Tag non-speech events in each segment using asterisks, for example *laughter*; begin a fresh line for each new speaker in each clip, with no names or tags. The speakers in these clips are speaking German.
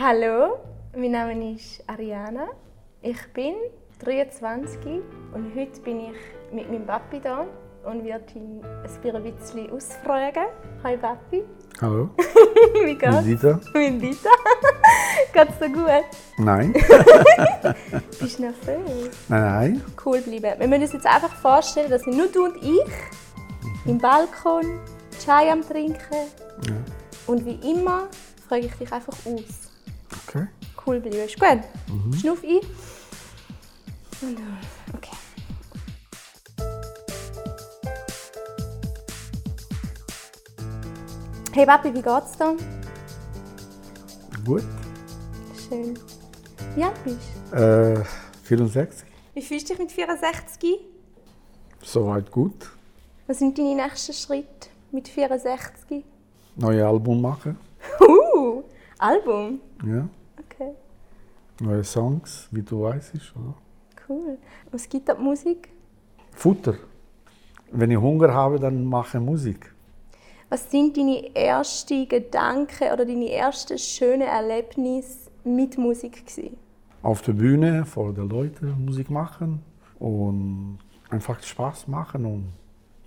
Hallo, mein Name ist Ariana. Ich bin 23 und heute bin ich mit meinem Papi da und werde ihn ein bisschen ausfragen. Hi Papi.
Hallo. *laughs*
Wie geht's?
Mit Dieter?
Mit *laughs* Dieter. geht's dir gut?
Nein. *laughs*
Bist du nervös?
Nein, nein.
Cool bleiben. Wir müssen uns jetzt einfach vorstellen, dass nur du und ich im Balkon Chai am Trinken
Ja.
und wie immer frage ich dich einfach aus. Bleiben. Ist gut? Schnuff ein. Und aus. Okay. Hey Papi, wie geht's dir?
Gut.
Schön. Wie alt bist du?
Äh, 64.
Wie fühlst du dich mit 64?
Soweit gut.
Was sind deine nächsten Schritte mit 64?
Neue Album machen.
Uh, Album.
Ja. Neue Songs, wie du weißt. Oder?
cool. Was gibt da die Musik?
Futter. Wenn ich Hunger habe, dann mache ich Musik.
Was sind deine ersten Gedanken oder deine ersten schönen Erlebnisse mit Musik gewesen?
Auf der Bühne vor den Leuten Musik machen und einfach Spaß machen und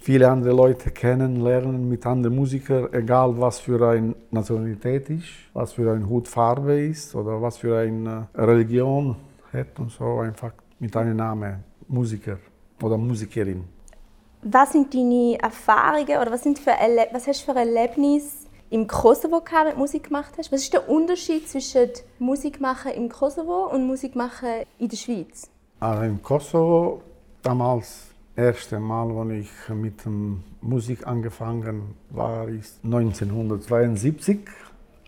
viele andere Leute kennenlernen mit anderen Musikern, egal was für eine Nationalität ist, was für eine Hutfarbe ist oder was für eine Religion hat und so einfach mit einem Namen Musiker oder Musikerin.
Was sind deine Erfahrungen oder was, sind für Erle was hast du für Erlebnisse im Kosovo gehabt, wenn du Musik gemacht hast? Was ist der Unterschied zwischen Musik machen im Kosovo und Musik machen in der Schweiz?
Also im Kosovo, damals, erste Mal, als ich mit Musik angefangen war, ist 1972.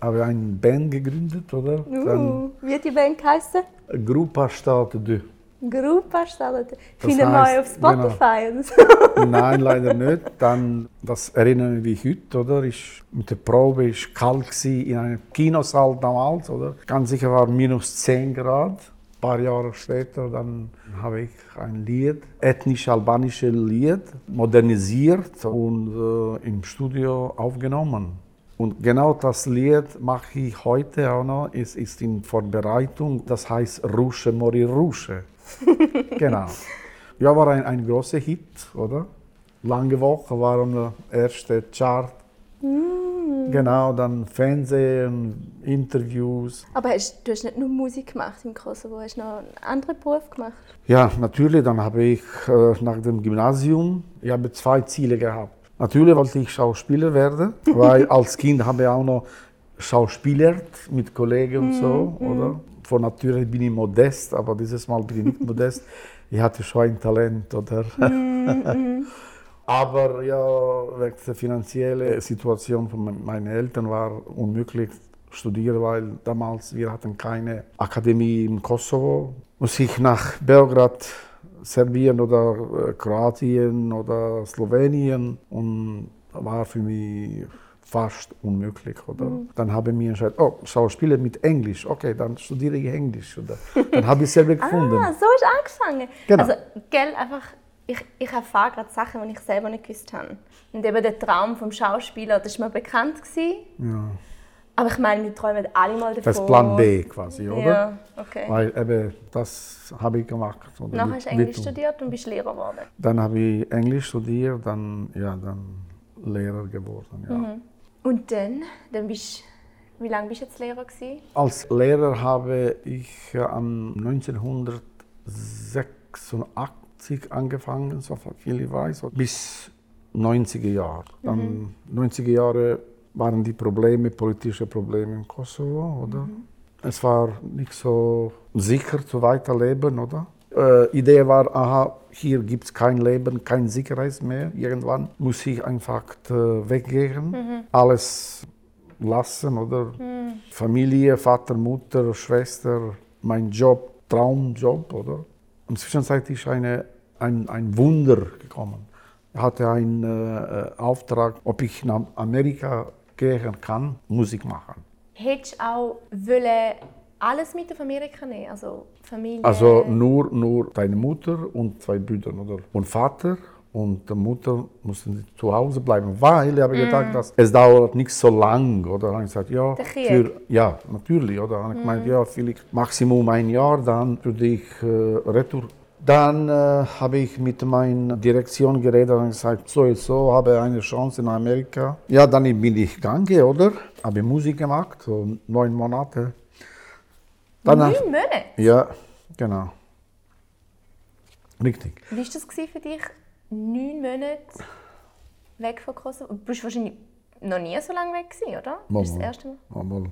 Habe ich eine Band gegründet, oder? Dann
Uh, wie hat die Band geheißen?
Grupa Start 2.
Gruppa Starlet.
Das
Finden wir auf Spotify so.
Nein, leider nicht. Dann, das erinnere ich mich heute, oder? Ich, mit der Probe war kalt in einem Kinosaal damals, oder? Ganz sicher war minus 10 Grad. Ein paar Jahre später dann habe ich ein Lied, ethnisch-albanisches Lied, modernisiert und äh, im Studio aufgenommen. Und genau das Lied mache ich heute auch noch. Es ist in Vorbereitung. Das heißt Rusche Mori Rusche. *laughs* genau. Ja, war ein, ein großer Hit, oder? Lange Woche waren der erste Chart. Genau, dann Fernsehen, Interviews.
Aber hast, du hast nicht nur Musik gemacht im Kosovo, hast noch einen anderen Beruf gemacht.
Ja, natürlich, dann habe ich äh, nach dem Gymnasium, ich habe zwei Ziele gehabt. Natürlich wollte ich Schauspieler werden, *laughs* weil als Kind habe ich auch noch Schauspielert mit Kollegen und so, oder? Von Natur bin ich modest, aber dieses Mal bin ich nicht modest. Ich hatte schon ein Talent, oder? *laughs* aber ja, wegen der finanziellen Situation von me- meinen Eltern war unmöglich studieren, weil damals wir hatten keine Akademie im Kosovo. Muss ich nach Belgrad, Serbien oder äh, Kroatien oder Slowenien und war für mich fast unmöglich, oder? Dann habe ich mir entschieden, oh, Schauspieler mit Englisch, okay, dann studiere ich Englisch, oder? Dann habe ich selber *laughs* gefunden.
Ah, so ist angefangen.
Genau.
Also, gell, einfach, ich, ich erfahre gerade Sachen, die ich selber nicht gewusst habe. Und eben der Traum vom Schauspieler, das war mir bekannt. Gewesen.
Ja.
Aber ich meine, wir träumen alle mal davon.
Das ist Plan B quasi, oder?
Ja, okay.
Weil eben, das habe ich gemacht. Oder?
Nachher hast du Englisch studiert und bist Lehrer geworden.
Dann habe ich Englisch studiert, dann, ja, dann Lehrer geworden. Ja.
Mhm. Und dann, dann bist wie lange bist du jetzt Lehrer gewesen?
Als Lehrer habe ich am 1986 angefangen, so viel ich weiß, bis 90er Jahre. Dann 90er Jahre waren die Probleme, politische Probleme im Kosovo, oder? Es war nicht so sicher zu weiterleben, oder? Äh, Idee war, aha, hier gibt es kein Leben, kein Sicherheit mehr. Irgendwann muss ich einfach äh, weggehen, alles lassen, oder? Familie, Vater, Mutter, Schwester, mein Job, Traumjob, oder? Und zwischenzeitlich ist eine, ein, ein Wunder gekommen. Ich hatte einen äh, Auftrag, ob ich nach Amerika gehen kann, Musik machen.
Hättest du auch wollen alles mit auf Amerika nehmen? Also Familie?
Also nur, nur deine Mutter und zwei Brüder, oder? Und Vater und die Mutter musste zu Hause bleiben, weil ich habe gedacht, dass es dauert nicht so lang, oder? Habe ich gesagt, ja, für, ja, natürlich, oder? Habe ich gemeint, ja, vielleicht Maximum ein Jahr, dann würde ich äh, retour. Dann äh, habe ich mit meiner Direktion geredet und gesagt, so und so, habe eine Chance in Amerika. Ja, dann bin ich gegangen, oder? Habe Musik gemacht, so neun Monate. Danach,
Neun Monate?
ja, genau. Richtig.
Wie war das für dich? Neun Monate weg von Kosovo? Du bist wahrscheinlich noch nie so lange weg oder? Das ist das erste Mal.
Mal.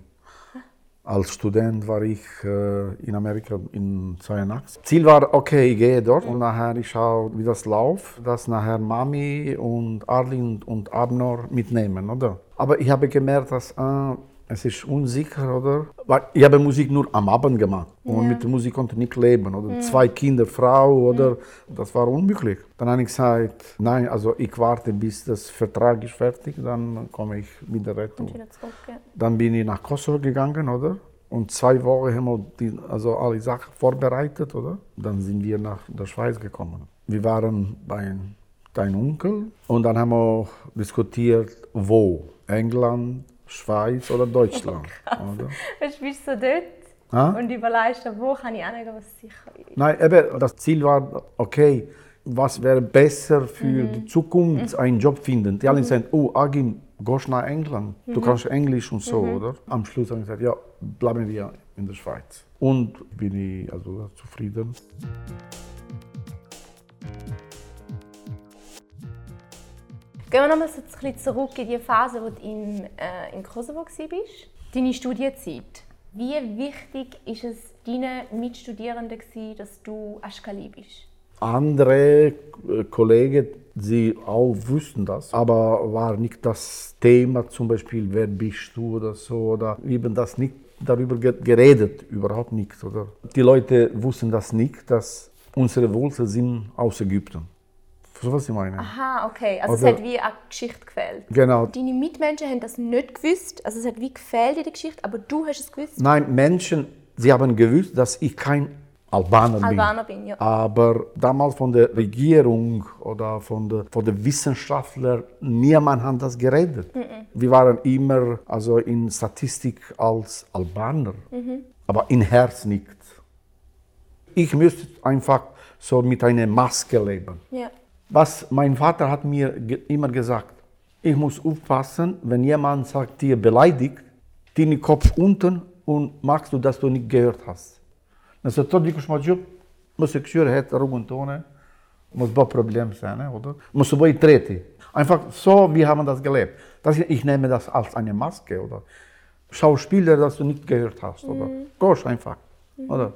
Als Student war ich äh, in Amerika in 82. Ziel war, okay, ich gehe dort und nachher ich schaue, wie das läuft, dass nachher Mami und Arlin und Abnor mitnehmen, oder? Aber ich habe gemerkt, dass äh, es ist unsicher, oder? Weil ich habe Musik nur am Abend gemacht und mit der Musik konnte ich nicht leben, oder? Zwei Kinder, Frau, oder? Das war unmöglich. Dann habe ich gesagt, nein, also ich warte, bis das Vertrag ist fertig, dann komme ich mit der Rettung.
Zurück. Ja.
Dann bin ich nach Kosovo gegangen, oder? Und zwei Wochen haben wir die, also alle Sachen vorbereitet, oder? Dann sind wir nach der Schweiz gekommen. Wir waren bei deinem Onkel und dann haben wir diskutiert, wo? England, Schweiz oder Deutschland, *laughs* oder?
Weißt du, bist so dort
Ah?
und überlegst, wo kann ich hingehen, was sicher ist.
Nein, eben, das Ziel war, okay, was wäre besser für die Zukunft, einen Job finden. Die alle sagen, oh, Agim, gehst nach England, du kannst Englisch und so, oder? Am Schluss habe ich gesagt, ja, bleiben wir in der Schweiz. Und bin ich also zufrieden.
Gehen wir nochmal so zurück in die Phase, wo du in, äh, in Kosovo warst. Deine Studienzeit. Wie wichtig ist es deinen Mitstudierenden, gewesen, dass du Aschkali bist?
Andere Kollegen, sie auch wussten das, aber war nicht das Thema, zum Beispiel, wer bist du oder so, oder eben das nicht darüber ge- geredet, überhaupt nicht, oder? Die Leute wussten das nicht, dass unsere Wurzeln sind aus Ägypten. So was ich meine.
Aha, okay. Also
Oder-
es hat wie eine Geschichte gefehlt.
Genau.
Deine Mitmenschen haben das nicht gewusst. Also es hat wie gefehlt in der Geschichte, aber du hast es gewusst.
Nein, Menschen, sie haben gewusst, dass ich kein Albaner bin.
Albaner bin, ja.
Aber damals von der Regierung oder von der, von der Wissenschaftler, niemand hat das geredet. Wir waren immer also in Statistik als Albaner, aber in Herz nicht. Ich müsste einfach so mit einer Maske leben.
ja.
Was mein Vater hat mir immer gesagt, ich muss aufpassen, wenn jemand sagt, dir beleidigt, den Kopf unten und machst du, dass du nicht gehört hast. Nëse të dikush ma gjup, mos e këshyre het rrugën tone, mos bë problem sene, oder? Mos u bëj treti. Einfach so, wir haben das gelebt. Das, ich nehme das als eine Maske, oder? Schauspieler, das du nicht gehört hast, oder? Gosh, einfach, oder?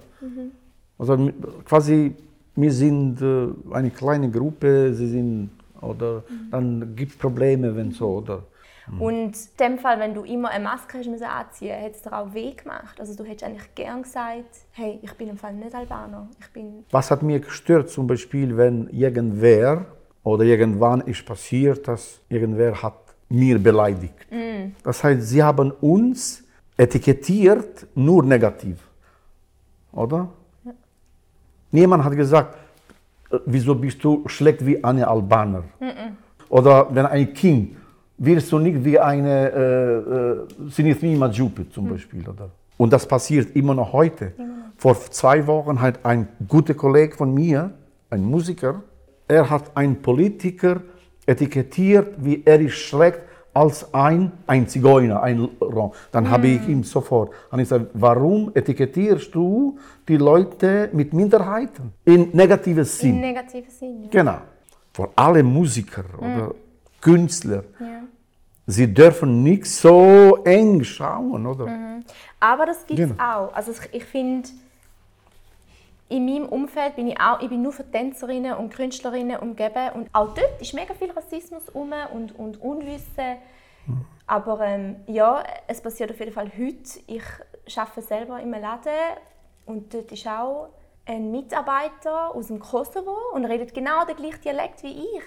Also mi- quasi, wir sind äh, eine kleine Gruppe, sie sind, oder dann gibt es Probleme, wenn so, oder?
Und in dem Fall, wenn du immer eine Maske hast müssen anziehen, hat es dir auch weh gemacht. Also du hättest eigentlich gern gesagt, hey, ich bin im Fall nicht Albaner. Ich bin
Was hat mir gestört, zum Beispiel, wenn irgendwer oder irgendwann ist passiert, dass irgendwer hat mir beleidigt. Das heißt, sie haben uns etikettiert nur negativ, oder? Niemand hat gesagt, äh, wieso bist du schlecht wie eine Albaner? Oder wenn ein Kind, wirst du nicht wie eine äh, äh, Sinithmi Majupe zum Beispiel. Oder? Und das passiert immer noch heute. Vor zwei Wochen hat ein guter Kollege von mir, ein Musiker, er hat einen Politiker etikettiert, wie er ist schlecht als ein, ein Zigeuner, ein Rom. Dann habe ich ihm sofort und ich gesagt, warum etikettierst du die Leute mit Minderheiten in negatives Sinn?
im negativen Sinn. Ja.
Genau. Für alle Musiker oder Künstler,
Ja.
sie dürfen nicht so eng schauen, oder?
Aber das gibt es
Genau.
auch. Also ich finde, in meinem Umfeld bin ich auch, ich bin nur für Tänzerinnen und Künstlerinnen umgeben und auch dort ist mega viel Rassismus rum und, und Unwissen. Aber ähm, ja, es passiert auf jeden Fall heute. Ich arbeite selber einem Laden und dort ist auch ein Mitarbeiter aus dem Kosovo und redet genau den gleichen Dialekt wie ich.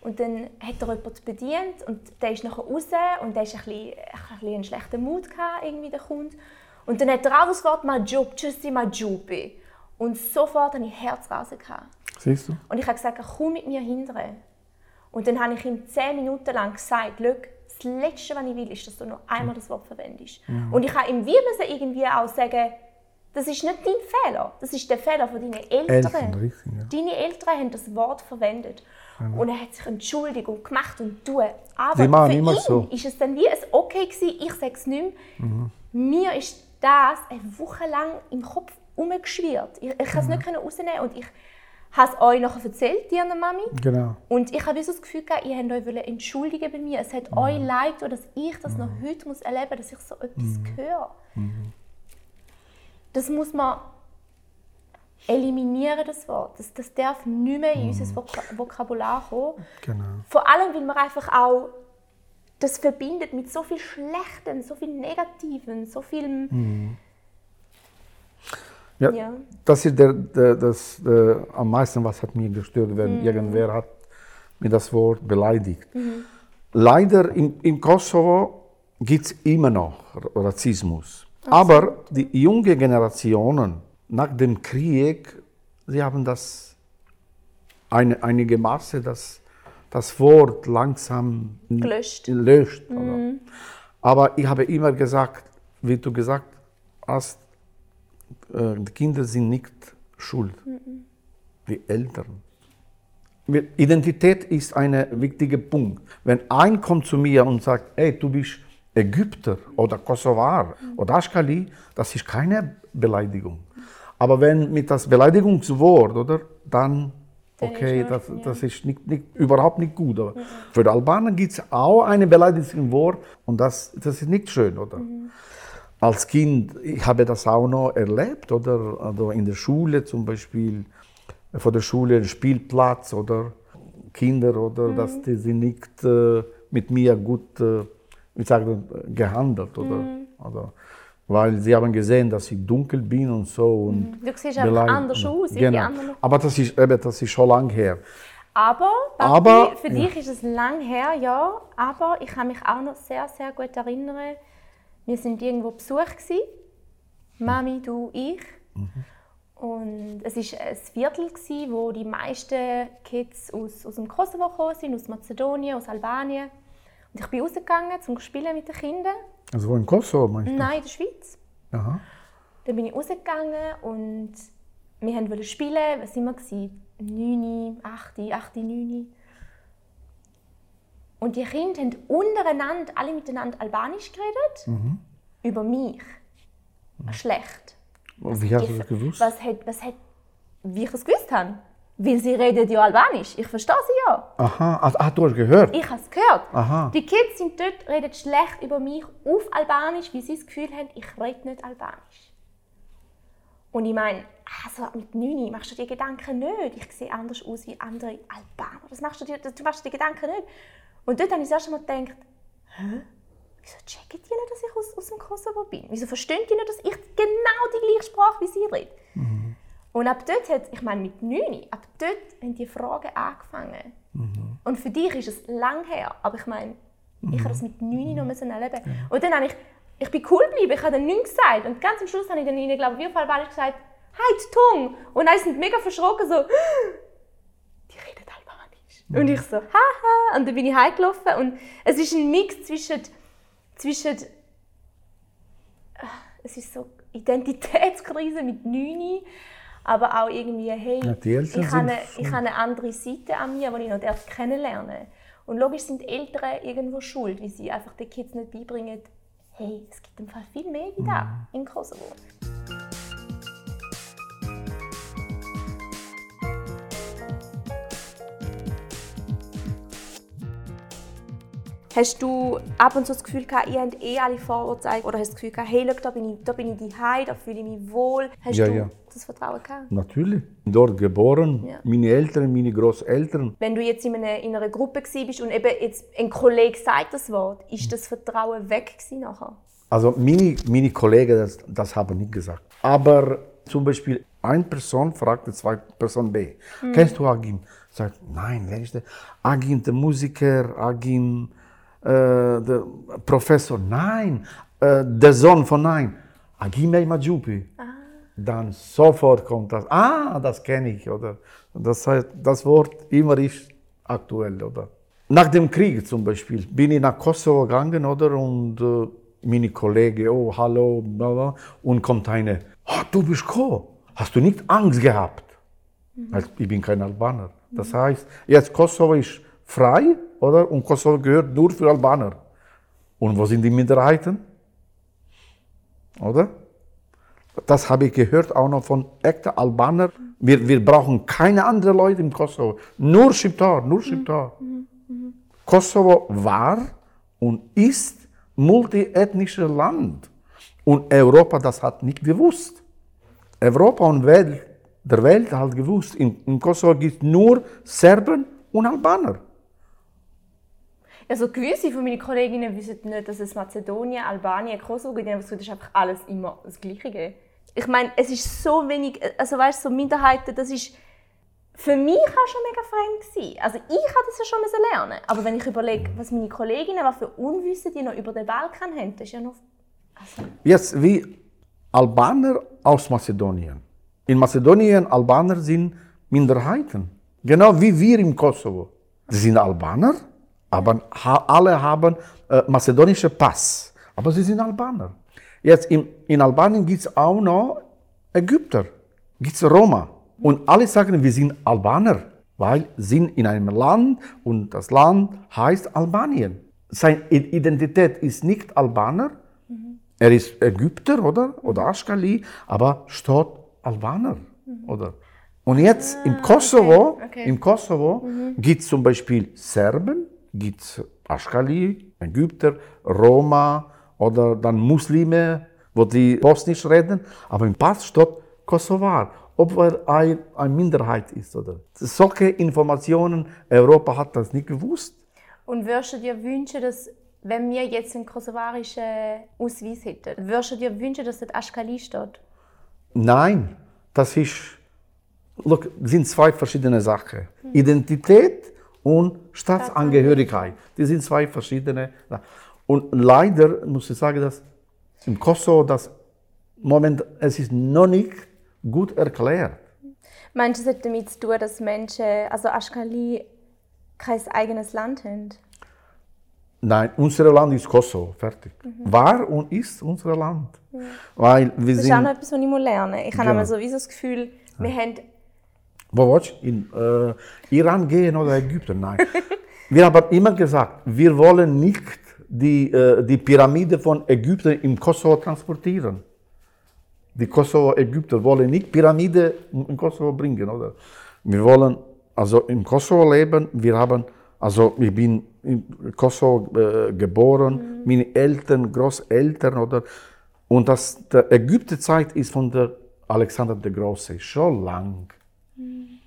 Und dann hat er jemanden bedient und der ist nachher raus und der ist ein bisschen, ein bisschen einen schlechten Mut gehabt, irgendwie der Kunde. Und dann hat er auch das Wort «Majub», «Tschüssi Majubi». Und sofort hatte ich Herz raus. Gehabt.
Siehst du?
Und ich habe gesagt, komm mit mir hindern. Und dann habe ich ihm zehn Minuten lang gesagt, Schau, das Letzte, was ich will, ist, dass du noch einmal das Wort verwendest. Mhm. Und ich habe ihm wie müssen irgendwie auch sagen, das ist nicht dein Fehler, das ist der Fehler von deinen Eltern. Eltern richtig, ja. Deine Eltern haben das Wort verwendet. Mhm. Und er hat sich entschuldigt und gemacht und tun. Aber
Sie
für
ihn
so. ist es dann wie ein Okay gewesen, ich sage es nicht mehr. Mhm. Mir ist das eine Woche lang im Kopf umgeschwirrt. Ich, ich kann es nicht rausnehmen und ich habe es euch nachher erzählt, dir und Mami.
Genau.
Und ich habe so das Gefühl gehabt, ihr habt euch entschuldigen bei mir. Es hat mhm. euch leid, dass ich das noch mhm. heute muss erleben muss, dass ich so etwas mhm. höre. Mhm. Das muss man eliminieren, das Wort. Das, das darf nicht mehr in unser Vokabular kommen.
Genau.
Vor allem, weil man einfach auch das verbindet mit so viel Schlechtem, so viel Negativen, so viel... Mhm.
Ja, ja, das ist der, der, das der, am meisten, was hat mir gestört, wenn mhm. irgendwer hat mir das Wort beleidigt. Mhm. Leider im, im Kosovo gibt es immer noch Rassismus. Ach Aber die jungen Generationen nach dem Krieg, sie haben das eine, einige Maße das, das Wort langsam
gelöscht.
gelöscht mhm. Aber ich habe immer gesagt, wie du gesagt hast, äh, die Kinder sind nicht schuld, mhm. die Eltern. Identität ist ein wichtiger Punkt. Wenn ein kommt zu mir und sagt, hey, du bist Ägypter oder Kosovar mhm. oder Aschkali, das ist keine Beleidigung. Aber wenn mit das Beleidigungswort, oder, dann, okay, das, das ist nicht, nicht, überhaupt nicht gut. Mhm. Für die Albaner gibt es auch ein Beleidigungswort und das, das ist nicht schön, oder? Mhm als Kind, ich habe das auch noch erlebt, oder? Also in der Schule zum Beispiel, vor der Schule ein Spielplatz oder Kinder, oder, mhm. dass die sind nicht äh, mit mir gut, äh, wie sagen, gehandelt, oder? Mhm. oder? Weil sie haben gesehen, dass ich dunkel bin und so. Und
mhm. du siehst einfach anders aus,
genau. Aber das ist, eben, das ist schon lange her.
Aber, aber für dich ist es lang her, ja. Aber ich kann mich auch noch sehr, sehr gut erinnern, wir sind irgendwo Besuch gewesen. Mami, du, ich. Mhm. Und es war ein Viertel, gewesen, wo die meisten Kids aus, aus dem Kosovo gekommen sind, aus Mazedonien, aus Albanien. Und ich bin rausgegangen, um zu spielen mit den Kindern.
Also wo in Kosovo meinst du?
Nein, in der Schweiz.
Aha.
Dann bin ich rausgegangen und wir wollten spielen. Was waren wir? 9, 8, 8, 9. Und die Kinder haben untereinander, alle miteinander Albanisch geredet, mhm. über mich. Mhm. Schlecht.
Und wie hast du das gewusst?
Was hat, was hat, wie ich es gewusst habe. Weil sie reden ja Albanisch. Ich verstehe sie ja.
Aha, also, ah, du hast gehört?
Ich habe es gehört.
Aha.
Die Kids sind dort, reden schlecht über mich auf Albanisch, weil sie das Gefühl haben, ich rede nicht Albanisch. Und ich meine, also mit 9 machst du dir Gedanken nicht. Ich sehe anders aus wie andere Albaner. Das machst du, dir, du machst dir Gedanken nicht. Und dort habe ich das erste Mal gedacht, hä? Wieso checken die nicht, dass ich aus, aus dem Kosovo bin? Wieso verstehen die nicht, dass ich genau die gleiche Sprache wie sie rede? Mhm. Und ab dort hat, ich meine mit 9, ab dort haben die Fragen angefangen. Mhm. Und für dich ist es lang her, aber ich meine, mhm. ich habe das mit 9 noch müssen erleben. Ja. Und dann habe ich, ich bin cool geblieben, ich habe dann nichts gesagt. Und ganz am Schluss habe ich dann ihnen, glaube ich, auf Albanisch gesagt, «Heit Tung!» Und dann sind mega verschrocken, so und ich so, haha. Und dann bin ich heimgelaufen. Und es ist ein Mix zwischen, zwischen ah, es ist so Identitätskrise mit 9, aber auch irgendwie, hey, ja, ich, habe eine, ich habe eine andere Seite an mir, die ich noch kennenlernen darf. Und logisch sind Eltern irgendwo schuld, weil sie einfach den Kids nicht beibringen, hey, es gibt im Fall viel mehr wie da mhm. in Kosovo. Hast du ab und zu das Gefühl gehabt, ihr habt eh alle Vorurteile? Oder hast du das Gefühl gehabt, hey, look, da bin ich, da bin ich daheim, da fühle ich mich wohl? Hast ja, du ja. das Vertrauen gehabt?
Natürlich. Dort geboren, ja. meine Eltern, meine Großeltern.
Wenn du jetzt in einer, in einer Gruppe bist und eben jetzt ein Kollege sagt das Wort, ist das Vertrauen weg nachher?
Also meine, meine Kollegen, das, das haben nicht gesagt. Aber zum Beispiel eine Person fragte zwei Person B, mhm. kennst du Agim? Sagt, nein, wer ist der? Agim, der Musiker, Agim der Professor, nein, äh, der Sohn von nein, Agime Majupi. Ah. Dann sofort kommt das, ah, das kenne ich, oder? Das heißt, das Wort immer ist aktuell, oder? Nach dem Krieg zum Beispiel bin ich nach Kosovo gegangen, oder? Und äh, meine Kollegen, oh, hallo, bla, bla, und kommt eine, oh, du bist gekommen. Hast du nicht Angst gehabt? Also, ich bin kein Albaner. Das heißt, jetzt Kosovo ist frei, oder? Und Kosovo gehört nur für Albaner. Und wo sind die Minderheiten? Oder? Das habe ich gehört auch noch von echten Albanern. Wir, wir brauchen keine anderen Leute im Kosovo. Nur Schiptar, nur Schiptar. Kosovo war und ist multiethnisches Land. Und Europa das hat nicht gewusst. Europa und Welt, der Welt hat gewusst, in, in Kosovo gibt es nur Serben und Albaner.
Also gewisse von meinen Kolleginnen wissen nicht, dass es Mazedonien, Albanien, Kosovo gibt. Das ist einfach alles immer das Gleiche. Ich meine, es ist so wenig, also weißt du, so Minderheiten, das ist für mich auch schon mega fremd gewesen. Also ich hatte das ja schon lernen. Aber wenn ich überlege, was meine Kolleginnen, was für Unwissen die noch über den Balkan haben, das ist ja noch... Also.
Jetzt wie Albaner aus Mazedonien. In Mazedonien Albaner sind Minderheiten. Genau wie wir im Kosovo. Sie sind Albaner, aber ha alle haben äh, mazedonischen Pass. Aber sie sind Albaner. Jetzt in, in Albanien gibt es auch noch Ägypter, gibt es Roma. Und alle sagen, wir sind Albaner, weil sie sind in einem Land und das Land heißt Albanien. Seine Identität ist nicht Albaner, mhm. er ist Ägypter oder, oder Aschkali, aber steht Albaner. Mhm. Oder? Und jetzt ah, im Kosovo, okay, okay. Im Kosovo mhm. gibt es zum Beispiel Serben, gibt es Aschkali, Ägypter, Roma oder dann Muslime, wo die Bosnisch reden, aber im Pass steht Kosovar ob er ein, eine Minderheit ist. Oder. Solche Informationen, Europa hat das nicht gewusst.
Und würdest du dir wünschen, dass, wenn wir jetzt einen kosovarischen Ausweis hätten, würdest du dir wünschen, dass das Aschkali steht?
Nein, das ist, look, sind zwei verschiedene Sachen. Identität und Staatsangehörigkeit. Die sind zwei verschiedene. Und leider muss ich sagen, dass im Kosovo das Moment, es ist noch nicht gut erklärt.
Meinst du, es hat damit zu tun, dass Menschen, also Aschkali, kein eigenes Land haben?
Nein, unser Land ist Kosovo, fertig. Mhm. War und ist unser Land. Mhm. Weil wir
das ist
sind,
auch noch etwas, was ich lernen muss. Ich habe genau. sowieso das Gefühl, wir ja. haben...
Wo willst du? In äh, Iran gehen oder Ägypten? Nein. *laughs* wir haben immer gesagt, wir wollen nicht die, äh, die Pyramide von Ägypten im Kosovo transportieren die Kosovo-Ägypter wollen nicht Pyramide in Kosovo bringen, oder? Wir wollen also im Kosovo leben. Wir haben, also ich bin in Kosovo äh, geboren, mhm. meine Eltern, Großeltern, oder? Und das, die Ägypterzeit ist von der Alexander der Große schon lang. Mhm.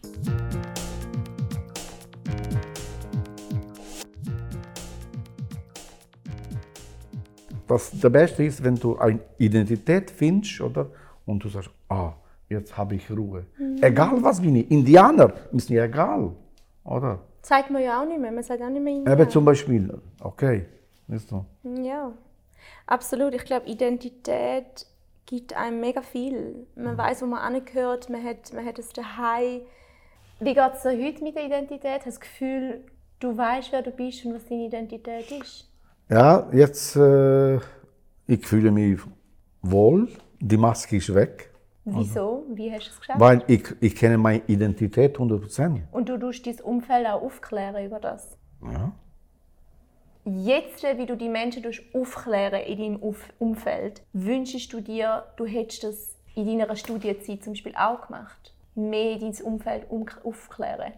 das der Beste ist, wenn du eine Identität findest, oder? Und du sagst, ah, jetzt habe ich Ruhe. Mhm. Egal was bin ich, Indianer ist mir egal, oder?
Zeigt man ja auch nicht mehr, man sagt auch nicht mehr Indianer.
Eben zum Beispiel, okay, weißt du?
Ja, absolut. Ich glaube, Identität gibt einem mega viel. Man mhm. weiß, wo man angehört, man hat, man hat es daheim. Wie geht es dir heute mit der Identität? Hast du das Gefühl, du weißt, wer du bist und was deine Identität ist?
Ja, jetzt, äh, ich fühle mich wohl. Die Maske ist weg.
Wieso? Wie hast du es geschafft?
Weil ich, ich kenne meine Identität 100%.
Und du tust dein Umfeld auch aufklären über das?
Ja.
Jetzt, wie du die Menschen aufklären in deinem Umfeld, wünschst du dir, du hättest das in deiner Studienzeit zum Beispiel auch gemacht? Mehr dein Umfeld aufklären?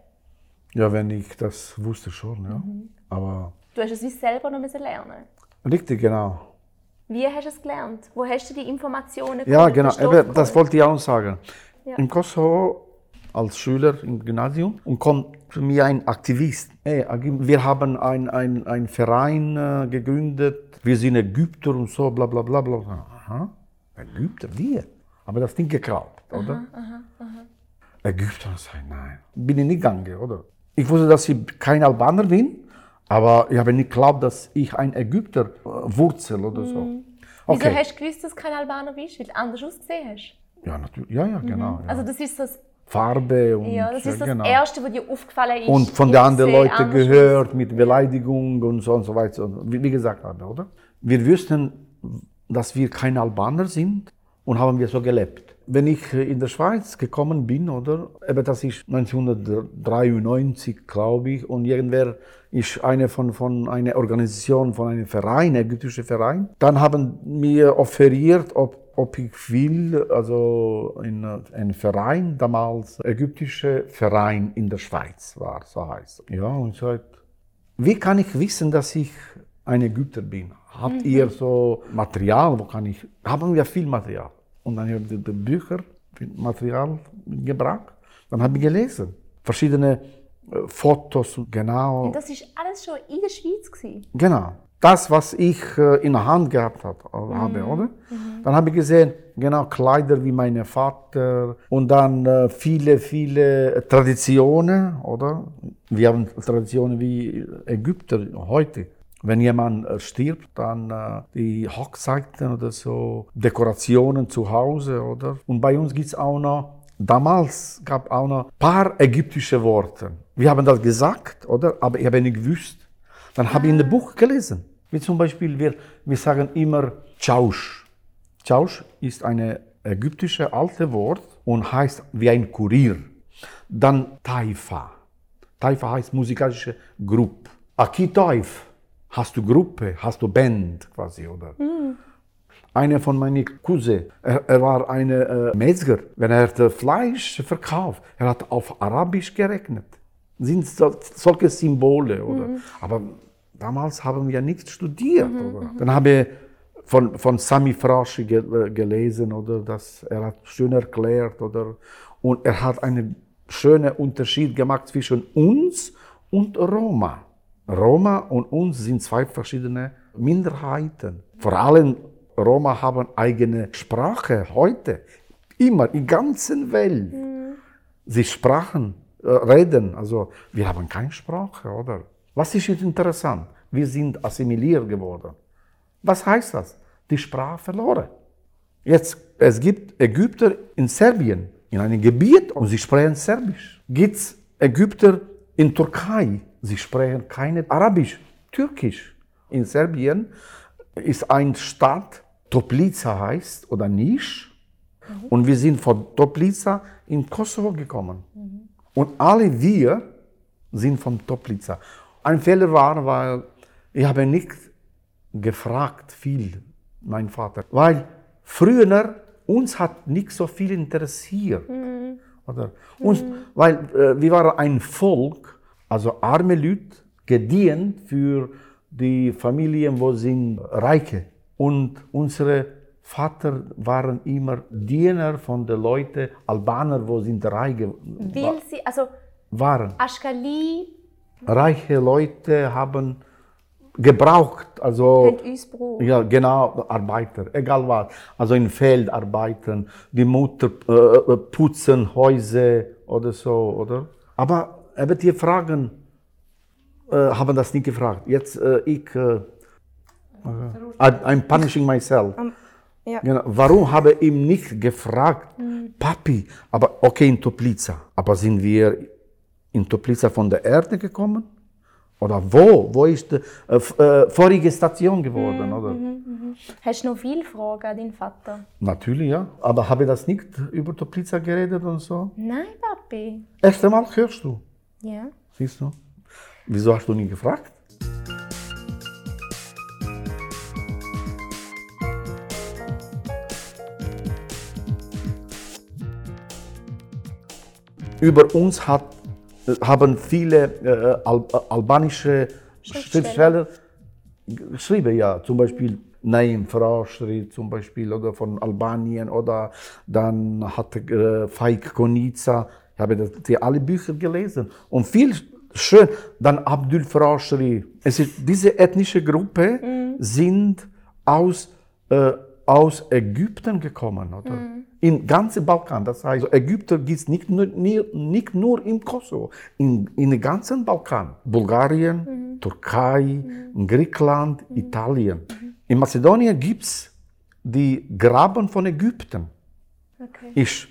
Ja, wenn ich das wusste schon, ja. Mhm. Aber
Du hast es wie selber noch lernen
Richtig, genau.
Wie hast du es gelernt? Wo hast du die Informationen
Ja, genau. Eben, das wollte ich auch sagen. Ja. In Kosovo als Schüler im Gymnasium und kommt zu mir ein Aktivist. Wir haben einen ein Verein äh, gegründet, wir sind Ägypter und so, bla bla bla bla. Aha, Ägypter, wir? Aber das Ding geklaut, oder? Aha, aha, aha. Ägypter, nein. Bin ich nicht gegangen, oder? Ich wusste, dass ich kein Albaner bin, aber ich habe nicht geglaubt, dass ich ein Ägypter äh, Wurzel oder so. Mhm.
Okay. Wieso hast du gewusst, dass du kein Albaner bist? Weil du anders ausgesehen hast?
Ja, natürlich. Ja, ja, genau. Mhm.
Ja. Also das ist so
Farbe. Und,
Ja, das ist das
genau.
Erste, was dir aufgefallen ist.
Und von den anderen Leuten gehört mit Beleidigung und so und so weiter. Wie, wie gesagt oder? Wir wüssten, dass wir keine Albaner sind und haben wir so gelebt. Wenn ich in der Schweiz gekommen bin, oder? Eben das ist 1993, glaube ich, und irgendwer ist eine von, von einer Organisation, von einem Verein, ägyptischer Verein. Dann haben mir offeriert, ob, ob ich will, also in ein Verein, damals ägyptischer Verein in der Schweiz war, so heißt es. Ja, und so, wie kann ich wissen, dass ich ein Ägypter bin? Habt ihr so Material, wo kann ich, haben wir viel Material. Und dann habe ich die Bücher, Material gebracht. Dann habe ich gelesen. Verschiedene äh, Fotos, genau.
Und das ist alles schon in der Schweiz gewesen.
Genau. Das, was ich äh, in der Hand gehabt hab, äh, habe, oder? Dann habe ich gesehen, genau, Kleider wie mein Vater und dann äh, viele, viele Traditionen, oder? Wir haben Traditionen wie Ägypter heute. Wenn jemand stirbt, dann äh, die Hochzeiten oder so, Dekorationen zu Hause, oder? Und bei uns gibt es auch noch, damals gab auch noch ein paar ägyptische Worte. Wir haben das gesagt, oder? Aber ich habe nicht gewusst. Dann habe ich in einem Buch gelesen. Wie zum Beispiel, wir, wir sagen immer Tschausch. Tschausch ist ein ägyptische alte Wort und heißt wie ein Kurier. Dann Taifa. Taifa heißt musikalische Gruppe. Akitaif hast du Gruppe, hast du Band quasi, oder? Einer von meinen Cousins, er, er war ein äh, Metzger. Wenn er Fleisch verkauft, er hat auf Arabisch gerechnet. Sind so, solche Symbole, oder? Aber damals haben wir nichts studiert, oder? Dann habe ich von, von Sami Fraschi ge, äh, gelesen, oder? Das, er hat schön erklärt, oder? Und er hat einen schönen Unterschied gemacht zwischen uns und Roma. Roma und uns sind zwei verschiedene Minderheiten. Vor allem Roma haben eigene Sprache heute. Immer, in der ganzen Welt. Sie sprachen, äh, reden. Also wir haben keine Sprache, oder? Was ist jetzt interessant? Wir sind assimiliert geworden. Was heißt das? Die Sprache verloren. Jetzt, es gibt Ägypter in Serbien, in einem Gebiet, und sie sprechen Serbisch. Gibt es Ägypter in Türkei, sie sprechen keine Arabisch, Türkisch. In Serbien ist eine Stadt, Toplica heißt, oder Nisch, und wir sind von Toplica in Kosovo gekommen. Und alle wir sind von Toplica. Ein Fehler war, weil ich habe nicht gefragt viel, mein Vater, weil früher uns hat nicht so viel interessiert. Oder? Uns, Weil äh, wir waren ein Volk, also arme Leute, gedient für die Familien, wo sind Reiche. Und unsere Vater waren immer Diener von den Leuten, Albaner, wo sind Reiche
Weil sie, also
waren.
Aschkali
Reiche Leute haben gebraucht, also ja, genau, Arbeiter, egal was. Also im Feld arbeiten, die Mutter äh, äh, putzen Häuser oder so, oder? Aber eben die Fragen äh, haben das nicht gefragt. Jetzt äh, ich, äh, I'm punishing myself.
ja.
Genau. Warum habe ich ihn nicht gefragt, Papi, aber okay in Toplica, aber sind wir in Toplica von der Erde gekommen? Oder wo? Wo ist die äh, äh, vorige Station geworden? Oder?
Hast du noch viele Fragen an deinen Vater?
Natürlich, ja. Aber habe ich das nicht über Toplica geredet und so?
Nein, Papi.
Erst einmal hörst du,
Ja.
siehst du? Wieso hast du nie gefragt? Über uns hat, haben viele äh, Al albanische Schriftsteller geschrieben, ja. Zum Beispiel Naim Frashri zum Beispiel oder von Albanien oder dann hat äh, Faik Konica, ich habe das, die alle Bücher gelesen und viel schön. Dann Abdul Frashri. Es ist diese ethnische Gruppe sind aus äh, aus Ägypten gekommen, oder? Im ganzen Balkan. Das heißt, Ägypter gibt es nicht nicht nur im Kosovo, in, in den ganzen Balkan. Bulgarien, Türkei, Griechenland, Italien. In Mazedonien gibt es die Graben von Ägypten.
Okay.
Ist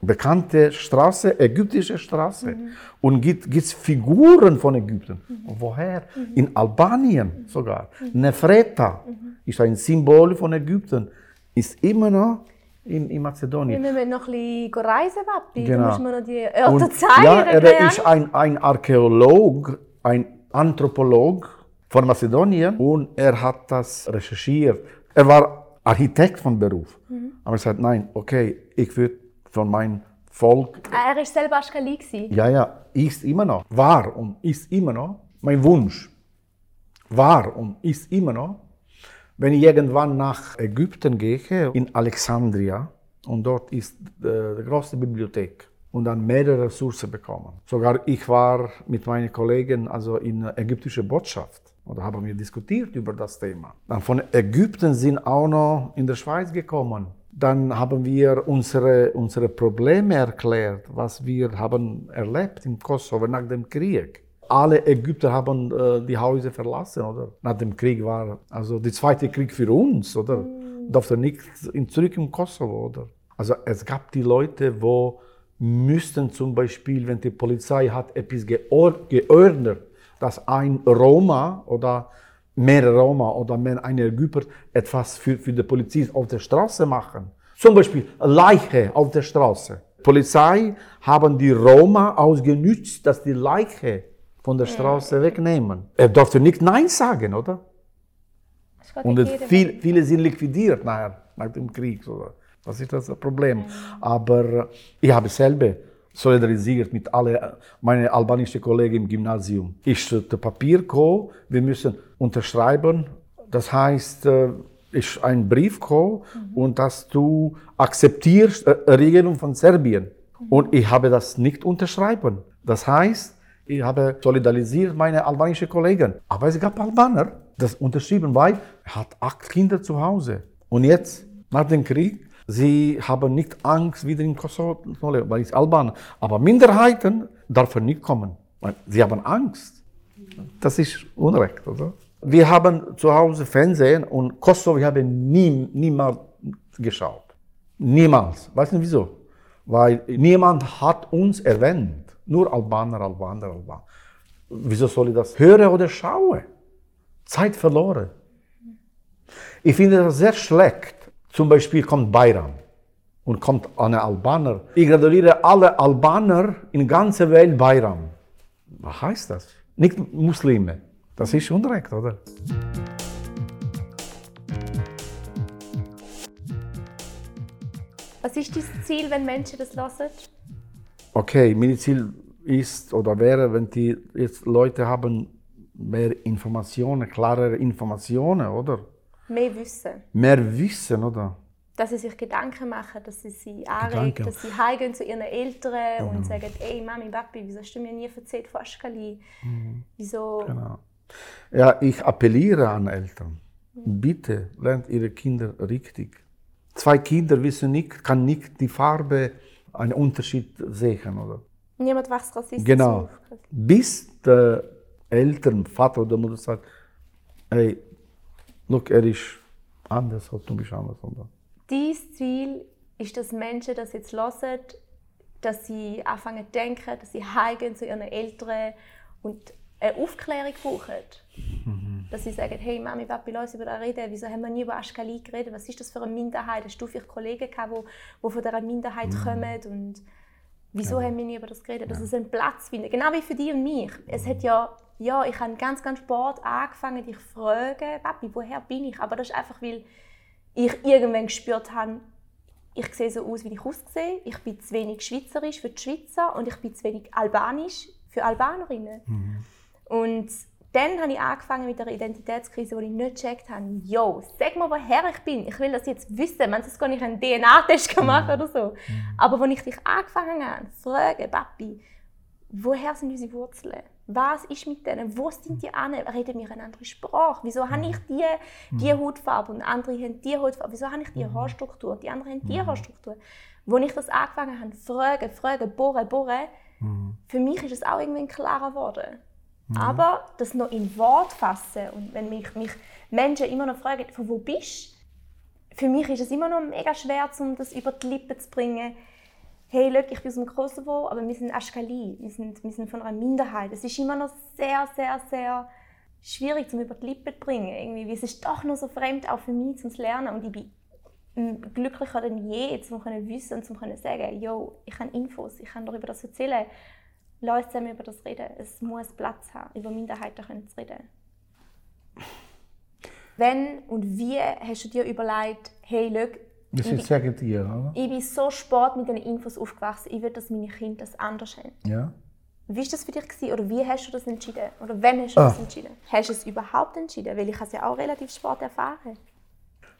bekannte Straße, ägyptische Straße. Mhm. Und gibt es Figuren von Ägypten. Mhm. Woher? Mhm. In Albanien sogar. Mhm. Nefreta ist ein Symbol von Ägypten. Ist immer noch in, in Mazedonien.
Wir müssen noch ein bisschen reisen, Papi.
Genau.
Du musst mir noch die Orte zeigen.
Ja, er ist ein, ein Archäolog, ein Anthropolog von Mazedonien und er hat das recherchiert. Er war Architekt von Beruf. Mhm. Aber er sagt, nein, okay, ich würde von meinem Volk.
Ah, er war selber Aschkali.
Ja, ja, ist immer noch. War und ist immer noch mein Wunsch. War und ist immer noch. Wenn ich irgendwann nach Ägypten gehe, in Alexandria, und dort ist äh, die große Bibliothek und dann mehrere Ressourcen bekommen. Sogar ich war mit meinen Kollegen also in der ägyptischen Botschaft oder haben wir diskutiert über das Thema. Dann von Ägypten sind auch noch in der Schweiz gekommen dann haben wir unsere, unsere Probleme erklärt, was wir haben erlebt im Kosovo nach dem Krieg. Alle Ägypter haben äh, die Häuser verlassen, oder? Nach dem Krieg war also der zweite Krieg für uns, oder? Mhm. Durfte nicht zurück im Kosovo, oder? Also es gab die Leute, wo müssten zum Beispiel, wenn die Polizei hat etwas geordnet, dass ein Roma oder mehr Roma oder mehr eine Ägypter etwas für, für die Polizei auf der Straße machen. Zum Beispiel Leiche auf der Straße. Polizei haben die Roma ausgenützt, dass die Leiche von der Straße wegnehmen. Er durfte nicht Nein sagen, oder? Und viel, viele sind liquidiert nachher, nach dem Krieg. Oder? Das ist das Problem. Aber ich habe selber solidarisiert mit allen meinen albanischen Kollegen im Gymnasium. Ich zu Papier gekommen, wir müssen unterschreiben. Das heißt, äh, ist ein Brief gekommen und dass du akzeptierst äh, Regelung von Serbien. Mhm. Und ich habe das nicht unterschreiben. Das heißt, ich habe solidarisiert meine albanischen Kollegen. Aber es gab Albaner, das unterschrieben, weil er hat acht Kinder zu Hause. Und jetzt, nach dem Krieg, sie haben nicht Angst, wieder in Kosovo weil es Albaner. Aber Minderheiten dürfen nicht kommen. Sie haben Angst. Das ist Unrecht, oder? Wir haben zu Hause Fernsehen und Kosovo ich habe nie, niemals geschaut. Niemals. Weißt du wieso? Weil niemand hat uns erwähnt. Nur Albaner, Albaner, Albaner. Wieso soll ich das hören oder schauen? Zeit verloren. Ich finde das sehr schlecht. Zum Beispiel kommt Bayram und kommt eine Albaner. Ich gratuliere alle Albaner in ganzer Welt Bayram. Was heißt das? Nicht Muslime. Das ist Unrecht, oder?
Was ist dein Ziel, wenn Menschen das hören?
Okay, mein Ziel ist oder wäre, wenn die jetzt Leute haben mehr Informationen, klarere Informationen, oder?
Mehr Wissen.
Mehr Wissen, oder?
Dass sie sich Gedanken machen, dass sie sie anregen, dass sie heimgehen zu ihren Eltern genau. und sagen, ey Mami, Papi, wieso hast du mir nie erzählt von Aschkali? Mhm. Wieso...
Genau. Ja, ich appelliere an Eltern. Bitte lernt ihre Kinder richtig. Zwei Kinder wissen nicht, kann nicht die Farbe einen Unterschied sehen, oder?
Niemand wächst rassistisch
Genau. Bis der Eltern, Vater oder Mutter sagt, hey, look, er ist anders, oder du bist anders, oder?
Dein Ziel ist, dass Menschen das jetzt hören, dass sie anfangen zu denken, dass sie heimgehen zu ihren Eltern und eine Aufklärung brauchen. Mhm. Dass sie sagen, hey Mami, Papi, lass uns über das reden. Wieso haben wir nie über Aschkali geredet? Was ist das für eine Minderheit? Hast du vielleicht Kollegen gehabt, die, die von dieser Minderheit mhm. kommen? Und wieso ja. haben wir nie über das geredet? Dass ja. es einen Platz findet. Genau wie für dich und mich. Es hat ja, ja, ich habe ganz, ganz spät angefangen, dich zu fragen, Papi, woher bin ich? Aber das ist einfach, weil ich irgendwann gespürt habe, ich sehe so aus, wie ich aussehe. Ich bin zu wenig schweizerisch für die Schweizer und ich bin zu wenig albanisch für Albanerinnen. Mhm. Und dann habe ich angefangen mit der Identitätskrise, wo ich nicht gecheckt habe, yo, sag mir, woher ich bin. Ich will das jetzt wissen. Man sonst kann ich einen DNA-Test machen mhm. oder so. Mhm. Aber als ich dich angefangen habe, fragen, Papi, woher sind unsere Wurzeln? Was ist mit denen? Wo sind die an? Reden wir eine andere Sprache? Wieso habe ich die, die mhm. Hautfarbe und andere haben die Hautfarbe? Wieso habe ich die Haarstruktur? Die anderen haben die Haarstruktur. Als ich das angefangen habe, fragen, fragen, bohren, bohren, für mich ist es auch irgendwann klarer geworden. Mhm. Aber das noch in Wort fassen und wenn mich, mich Menschen immer noch fragen, von wo bist du? Für mich ist es immer noch mega schwer, um das über die Lippen zu bringen. hey, look, ich bin aus dem Kosovo, aber wir sind Aschkali, wir sind, wir sind von einer Minderheit. Es ist immer noch sehr, sehr, sehr schwierig, zum über die Lippen zu bringen. Irgendwie, es ist doch noch so fremd, auch für mich, zum Lernen. Und ich bin glücklicher denn je, um zu wissen und zu sagen, yo, ich habe Infos, ich kann darüber das erzählen. Lass zusammen über das reden. Es muss Platz haben, über Minderheiten zu reden. Wenn und wie hast du dir überlegt, hey, schau,
das ist sagen dir, oder?
Ich bin so spät mit diesen Infos aufgewachsen, ich will, dass meine Kinder das anders haben.
Ja.
Wie war das für dich? Gewesen? Oder wie hast du das entschieden? Oder wann hast du ah. das entschieden? Hast du es überhaupt entschieden? Weil ich es ja auch relativ spät erfahren.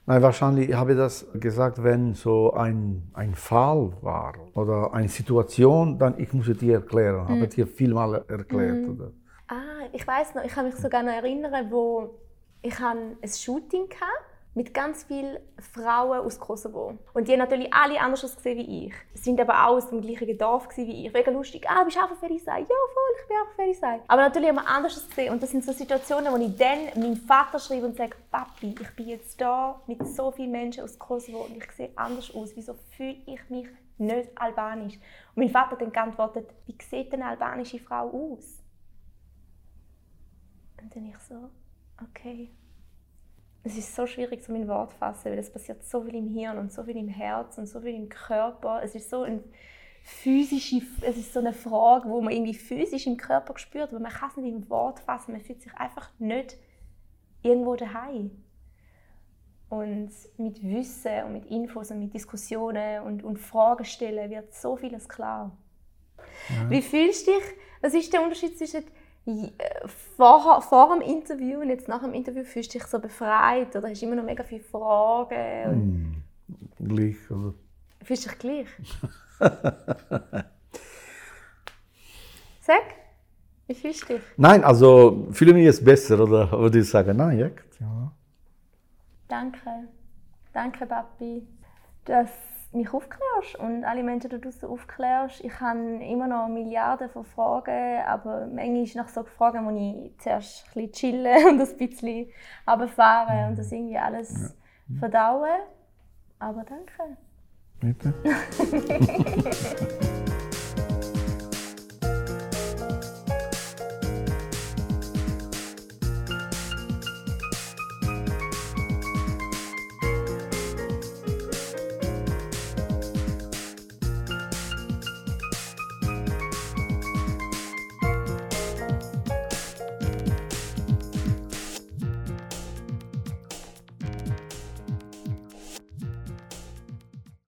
Nein, wahrscheinlich habe ich das gesagt, wenn so ein, ein Fall war oder eine Situation, dann ich muss es dir erklären. Mhm. Habe dir vielmal erklärt. Mhm. Oder?
Ah, ich weiß noch, ich kann mich sogar noch erinnern, wo ich ein Shooting hatte mit ganz vielen Frauen aus Kosovo. Und die haben natürlich alle anders ausgesehen wie ich. Sie sind aber auch aus dem gleichen Dorf wie ich. Mega lustig. Ah, bist du auch von Ferisei? Ja, voll, ich bin auch von Ferisei. Aber natürlich haben wir anders ausgesehen. Und das sind so Situationen, wo ich dann meinem Vater schreibe und sage, Papi, ich bin jetzt da mit so vielen Menschen aus Kosovo und ich sehe anders aus. Wieso fühle ich mich nicht albanisch? Und mein Vater dann geantwortet, wie sieht eine albanische Frau aus? Und dann ich so, okay es ist so schwierig, so in Wort zu fassen, weil es passiert so viel im Hirn und so viel im Herz und so viel im Körper. Es ist so ein physische, es ist so eine Frage, wo man irgendwie physisch im Körper spürt, aber man kann es nicht in Wort fassen. Man fühlt sich einfach nicht irgendwo daheim. Und mit Wissen und mit Infos und mit Diskussionen und, und Fragen stellen wird so vieles klar. Ja. Wie fühlst du dich? Was ist der Unterschied zwischen vor, vor dem Interview und jetzt nach dem Interview fühlst du dich so befreit oder hast immer noch mega viele Fragen?
Mm, gleich, oder?
Fühlst du dich gleich? *laughs* Sag, wie fühlst du dich?
Nein, also fühle mich jetzt besser, oder würde ich sagen, nein, jetzt, ja.
Danke, danke Papi, dass mich aufklärst und alle Menschen da draußen aufklärst. Ich habe immer noch Milliarden von Fragen, aber manchmal nach so Fragen muss ich zuerst ein bisschen chillen *laughs* und ein bisschen runterfahren und das irgendwie alles ja. verdauen. Aber danke.
Bitte. *laughs*